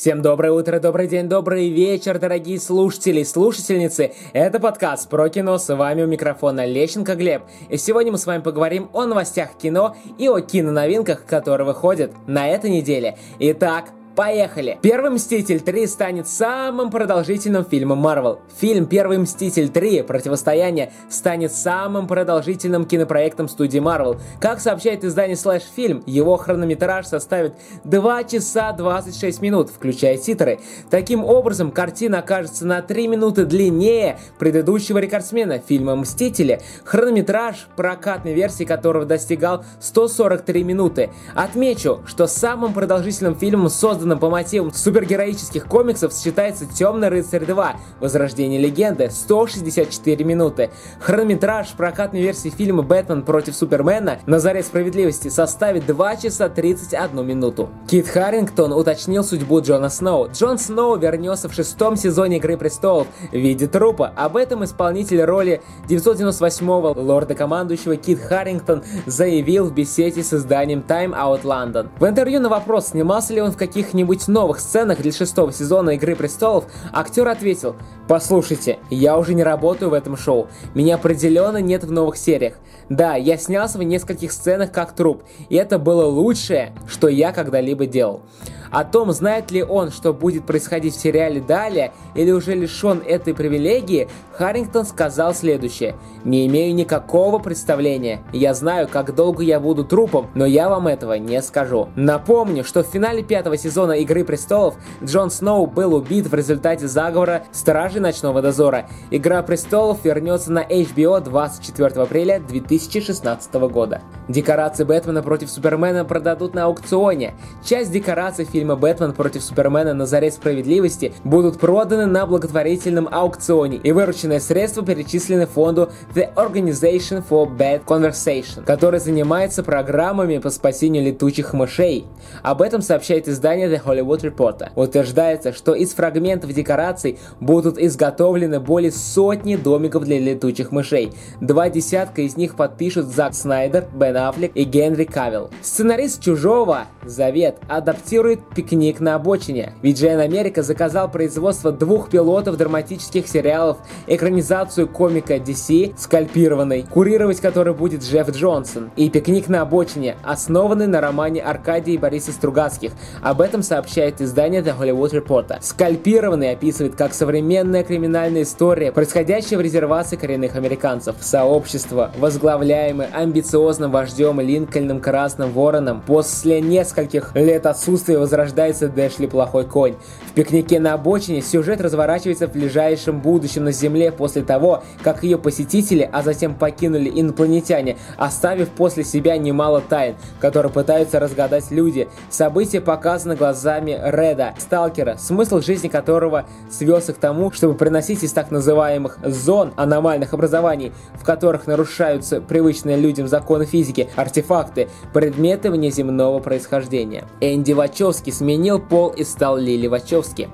Всем доброе утро, добрый день, добрый вечер, дорогие слушатели и слушательницы. Это подкаст про кино, с вами у микрофона Лещенко Глеб. И сегодня мы с вами поговорим о новостях кино и о киноновинках, которые выходят на этой неделе. Итак, Поехали! Первый Мститель 3 станет самым продолжительным фильмом Marvel. Фильм Первый Мститель 3 Противостояние станет самым продолжительным кинопроектом студии Marvel. Как сообщает издание Slash Film, его хронометраж составит 2 часа 26 минут, включая титры. Таким образом, картина окажется на 3 минуты длиннее предыдущего рекордсмена фильма Мстители, хронометраж прокатной версии которого достигал 143 минуты. Отмечу, что самым продолжительным фильмом создан созданном по мотивам супергероических комиксов, считается «Темный рыцарь 2. Возрождение легенды» 164 минуты. Хронометраж прокатной версии фильма «Бэтмен против Супермена» на заре справедливости составит 2 часа 31 минуту. Кит Харрингтон уточнил судьбу Джона Сноу. Джон Сноу вернется в шестом сезоне «Игры престолов» в виде трупа. Об этом исполнитель роли 998-го лорда-командующего Кит Харрингтон заявил в беседе с изданием Time Out London. В интервью на вопрос, снимался ли он в каких каких-нибудь новых сценах для шестого сезона «Игры престолов», актер ответил «Послушайте, я уже не работаю в этом шоу. Меня определенно нет в новых сериях. Да, я снялся в нескольких сценах как труп, и это было лучшее, что я когда-либо делал». О том, знает ли он, что будет происходить в сериале далее, или уже лишен этой привилегии, Харрингтон сказал следующее. «Не имею никакого представления. Я знаю, как долго я буду трупом, но я вам этого не скажу». Напомню, что в финале пятого сезона «Игры престолов» Джон Сноу был убит в результате заговора Стражей Ночного Дозора. «Игра престолов» вернется на HBO 24 апреля 2016 года. Декорации Бэтмена против Супермена продадут на аукционе. Часть декораций фильма фильма «Бэтмен против Супермена. На заре справедливости» будут проданы на благотворительном аукционе, и вырученные средства перечислены фонду The Organization for Bad Conversation, который занимается программами по спасению летучих мышей. Об этом сообщает издание The Hollywood Reporter. Утверждается, что из фрагментов декораций будут изготовлены более сотни домиков для летучих мышей. Два десятка из них подпишут Зак Снайдер, Бен Аффлек и Генри Кавилл. Сценарист «Чужого» Завет адаптирует «Пикник на обочине». VGN Америка заказал производство двух пилотов драматических сериалов, экранизацию комика DC «Скальпированный», курировать который будет Джефф Джонсон, и «Пикник на обочине», основанный на романе Аркадия и Бориса Стругацких. Об этом сообщает издание The Hollywood Reporter. «Скальпированный» описывает как современная криминальная история, происходящая в резервации коренных американцев. Сообщество, возглавляемое амбициозным вождем Линкольном Красным Вороном, после нескольких лет отсутствия возрождения рождается Дэшли Плохой Конь. В пикнике на обочине сюжет разворачивается в ближайшем будущем на Земле после того, как ее посетители, а затем покинули инопланетяне, оставив после себя немало тайн, которые пытаются разгадать люди. События показаны глазами Реда, сталкера, смысл жизни которого свез их к тому, чтобы приносить из так называемых зон аномальных образований, в которых нарушаются привычные людям законы физики, артефакты, предметы внеземного происхождения. Энди Вачовски сменил пол и стал Лили Вачовски.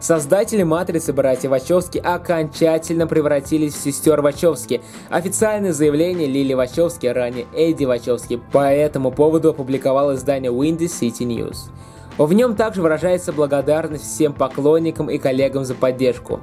Создатели «Матрицы» братья Вачовски окончательно превратились в сестер Вачовски. Официальное заявление Лили Вачовски, ранее Эдди Вачовски, по этому поводу опубликовал издание Windy City News. В нем также выражается благодарность всем поклонникам и коллегам за поддержку.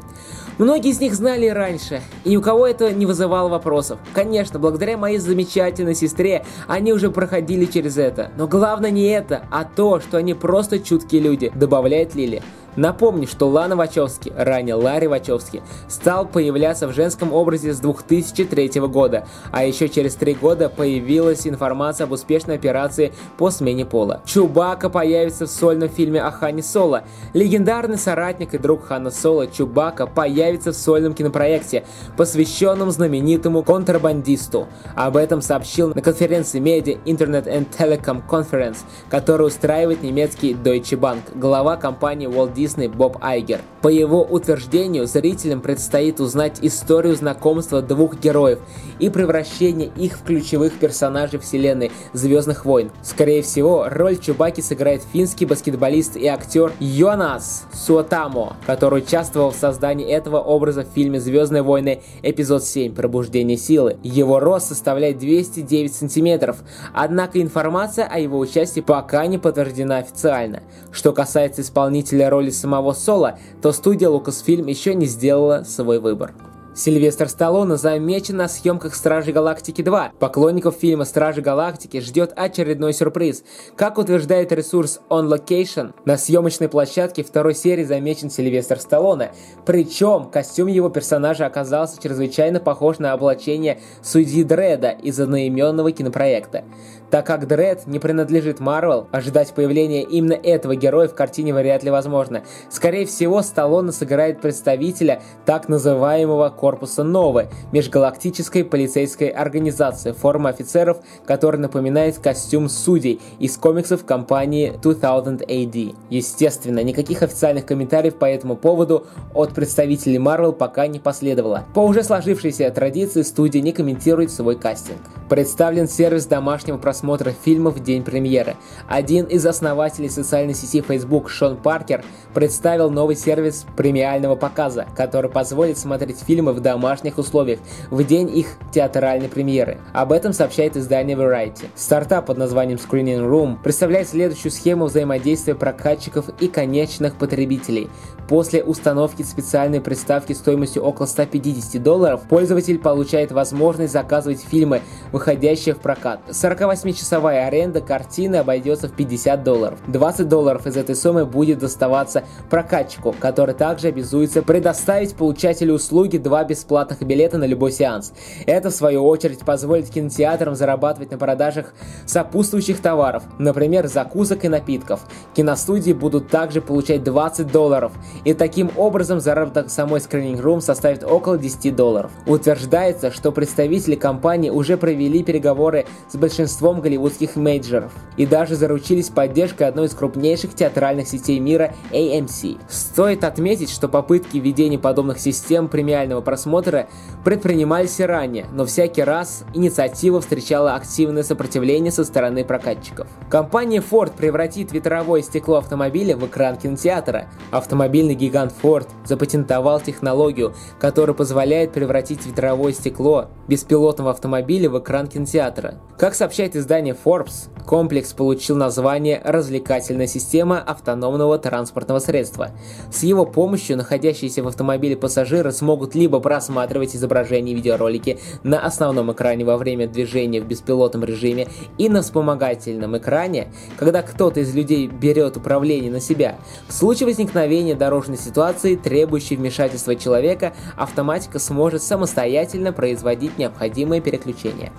Многие из них знали раньше, и ни у кого это не вызывало вопросов. Конечно, благодаря моей замечательной сестре они уже проходили через это. Но главное не это, а то, что они просто чуткие люди, добавляет Лили. Напомню, что Лана Вачовски, ранее Ларри Вачовски, стал появляться в женском образе с 2003 года, а еще через три года появилась информация об успешной операции по смене пола. Чубака появится в сольном фильме о Хане Соло. Легендарный соратник и друг Хана Соло Чубака появится в сольном кинопроекте, посвященном знаменитому контрабандисту. Об этом сообщил на конференции Media Internet and Telecom Conference, которую устраивает немецкий Deutsche Bank, глава компании Walt Disney Дисней Боб Айгер. По его утверждению, зрителям предстоит узнать историю знакомства двух героев и превращения их в ключевых персонажей вселенной Звездных войн. Скорее всего, роль Чубаки сыграет финский баскетболист и актер Йонас Суотамо, который участвовал в создании этого образа в фильме «Звездные войны. Эпизод 7. Пробуждение силы». Его рост составляет 209 сантиметров, однако информация о его участии пока не подтверждена официально. Что касается исполнителя роли самого Соло, то студия Lucasfilm еще не сделала свой выбор. Сильвестр Сталлоне замечен на съемках «Стражи Галактики 2». Поклонников фильма «Стражи Галактики» ждет очередной сюрприз. Как утверждает ресурс On Location, на съемочной площадке второй серии замечен Сильвестр Сталлоне. Причем костюм его персонажа оказался чрезвычайно похож на облачение судьи Дреда из одноименного кинопроекта. Так как Дред не принадлежит Марвел, ожидать появления именно этого героя в картине вряд ли возможно. Скорее всего, Сталлоне сыграет представителя так называемого корпуса Новы, межгалактической полицейской организации, форма офицеров, которая напоминает костюм судей из комиксов компании 2000 AD. Естественно, никаких официальных комментариев по этому поводу от представителей Marvel пока не последовало. По уже сложившейся традиции студия не комментирует свой кастинг. Представлен сервис домашнего просмотра фильмов в день премьеры. Один из основателей социальной сети Facebook, Шон Паркер, представил новый сервис премиального показа, который позволит смотреть фильмы в домашних условиях в день их театральной премьеры. Об этом сообщает издание Variety. Стартап под названием Screening Room представляет следующую схему взаимодействия прокатчиков и конечных потребителей. После установки специальной приставки стоимостью около 150 долларов, пользователь получает возможность заказывать фильмы, выходящие в прокат. 48-часовая аренда картины обойдется в 50 долларов. 20 долларов из этой суммы будет доставаться прокатчику, который также обязуется предоставить получателю услуги бесплатных билета на любой сеанс. Это, в свою очередь, позволит кинотеатрам зарабатывать на продажах сопутствующих товаров, например, закусок и напитков. Киностудии будут также получать 20 долларов, и таким образом заработок самой Screening Room составит около 10 долларов. Утверждается, что представители компании уже провели переговоры с большинством голливудских мейджеров и даже заручились поддержкой одной из крупнейших театральных сетей мира AMC. Стоит отметить, что попытки введения подобных систем премиального просмотра предпринимались и ранее, но всякий раз инициатива встречала активное сопротивление со стороны прокатчиков. Компания Ford превратит ветровое стекло автомобиля в экран кинотеатра. Автомобильный гигант Ford запатентовал технологию, которая позволяет превратить ветровое стекло беспилотного автомобиля в экран кинотеатра. Как сообщает издание Forbes, комплекс получил название «Развлекательная система автономного транспортного средства». С его помощью находящиеся в автомобиле пассажиры смогут либо просматривать изображения и видеоролики на основном экране во время движения в беспилотном режиме и на вспомогательном экране, когда кто-то из людей берет управление на себя. В случае возникновения дорожной ситуации, требующей вмешательства человека, автоматика сможет самостоятельно производить необходимые переключения.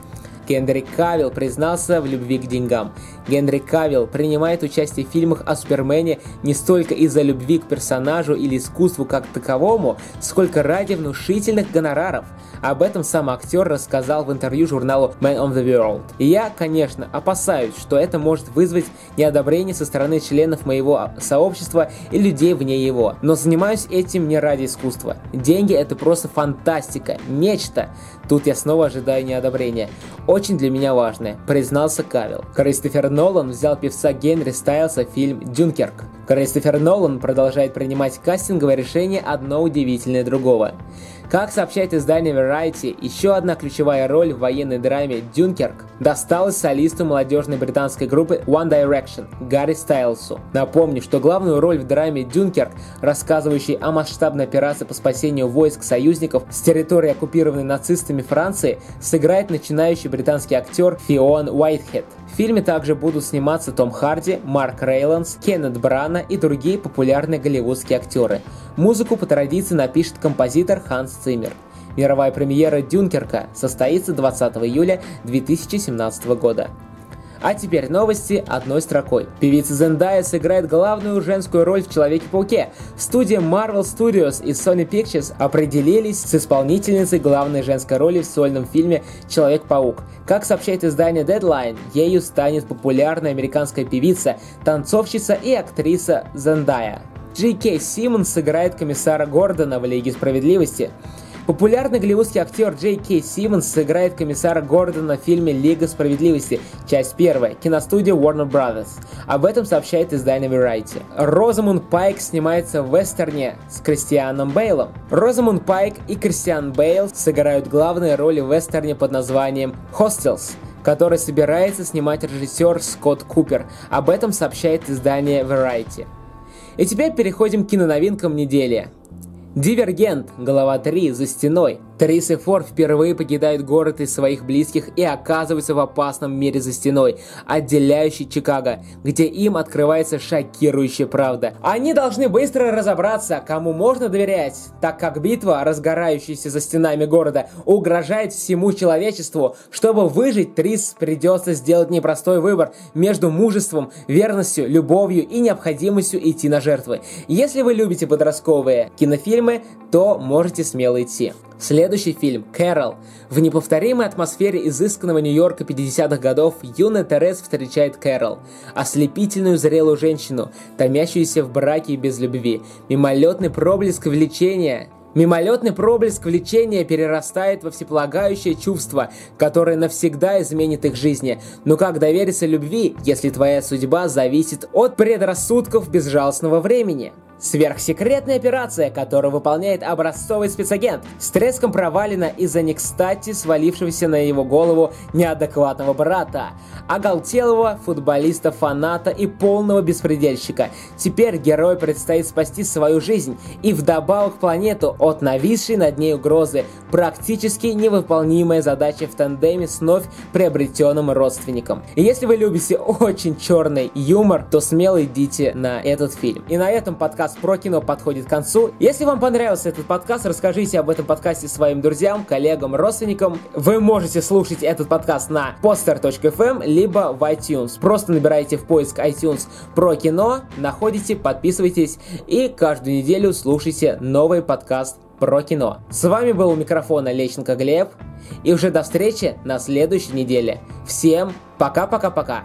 Генри Кавилл признался в любви к деньгам. Генри Кавилл принимает участие в фильмах о Супермене не столько из-за любви к персонажу или искусству как таковому, сколько ради внушительных гонораров. Об этом сам актер рассказал в интервью журналу Man of the World. И я, конечно, опасаюсь, что это может вызвать неодобрение со стороны членов моего сообщества и людей вне его. Но занимаюсь этим не ради искусства. Деньги это просто фантастика, нечто. Тут я снова ожидаю неодобрения. Очень для меня важное, признался Кавилл. Кристофер Нолан взял певца Генри Стайлса в фильм «Дюнкерк». Кристофер Нолан продолжает принимать кастинговое решение одно удивительное другого. Как сообщает издание Variety, еще одна ключевая роль в военной драме «Дюнкерк» досталась солисту молодежной британской группы One Direction Гарри Стайлсу. Напомню, что главную роль в драме «Дюнкерк», рассказывающей о масштабной операции по спасению войск союзников с территории, оккупированной нацистами Франции, сыграет начинающий британский актер Фион Уайтхед. В фильме также будут сниматься Том Харди, Марк Рейландс, Кеннет Брана и другие популярные голливудские актеры. Музыку по традиции напишет композитор Ханс Циммер. Мировая премьера «Дюнкерка» состоится 20 июля 2017 года. А теперь новости одной строкой. Певица Зендая сыграет главную женскую роль в Человеке-пауке. Студия Marvel Studios и Sony Pictures определились с исполнительницей главной женской роли в сольном фильме Человек-паук. Как сообщает издание Deadline, ею станет популярная американская певица, танцовщица и актриса Зендая. Джей Кей Симмонс сыграет комиссара Гордона в Лиге Справедливости. Популярный голливудский актер Джей Кей Симмонс сыграет комиссара Гордона в фильме «Лига справедливости», часть первая, киностудия Warner Brothers. Об этом сообщает издание Variety. Розамунд Пайк снимается в вестерне с Кристианом Бейлом. Розамунд Пайк и Кристиан Бейл сыграют главные роли в вестерне под названием «Hostels», который собирается снимать режиссер Скотт Купер. Об этом сообщает издание Variety. И теперь переходим к киноновинкам недели. Дивергент, глава 3, за стеной. Трис и Фор впервые покидают город из своих близких и оказываются в опасном мире за стеной, отделяющей Чикаго, где им открывается шокирующая правда. Они должны быстро разобраться, кому можно доверять, так как битва, разгорающаяся за стенами города, угрожает всему человечеству. Чтобы выжить, Трис придется сделать непростой выбор между мужеством, верностью, любовью и необходимостью идти на жертвы. Если вы любите подростковые кинофильмы, то можете смело идти. Следующий фильм «Кэрол». В неповторимой атмосфере изысканного Нью-Йорка 50-х годов юная Терез встречает Кэрол, ослепительную зрелую женщину, томящуюся в браке без любви, мимолетный проблеск влечения – Мимолетный проблеск влечения перерастает во всеполагающее чувство, которое навсегда изменит их жизни. Но как довериться любви, если твоя судьба зависит от предрассудков безжалостного времени? Сверхсекретная операция, которую выполняет образцовый спецагент, с треском провалена из-за некстати свалившегося на его голову неадекватного брата, оголтелого футболиста-фаната и полного беспредельщика. Теперь герою предстоит спасти свою жизнь и вдобавок планету от нависшей над ней угрозы, практически невыполнимая задача в тандеме с вновь приобретенным родственником. И если вы любите очень черный юмор, то смело идите на этот фильм. И на этом подкаст про кино подходит к концу. Если вам понравился этот подкаст, расскажите об этом подкасте своим друзьям, коллегам, родственникам. Вы можете слушать этот подкаст на poster.fm, либо в iTunes. Просто набирайте в поиск iTunes про кино, находите, подписывайтесь и каждую неделю слушайте новый подкаст про кино. С вами был у микрофона Лещенко Глеб. И уже до встречи на следующей неделе. Всем пока-пока-пока.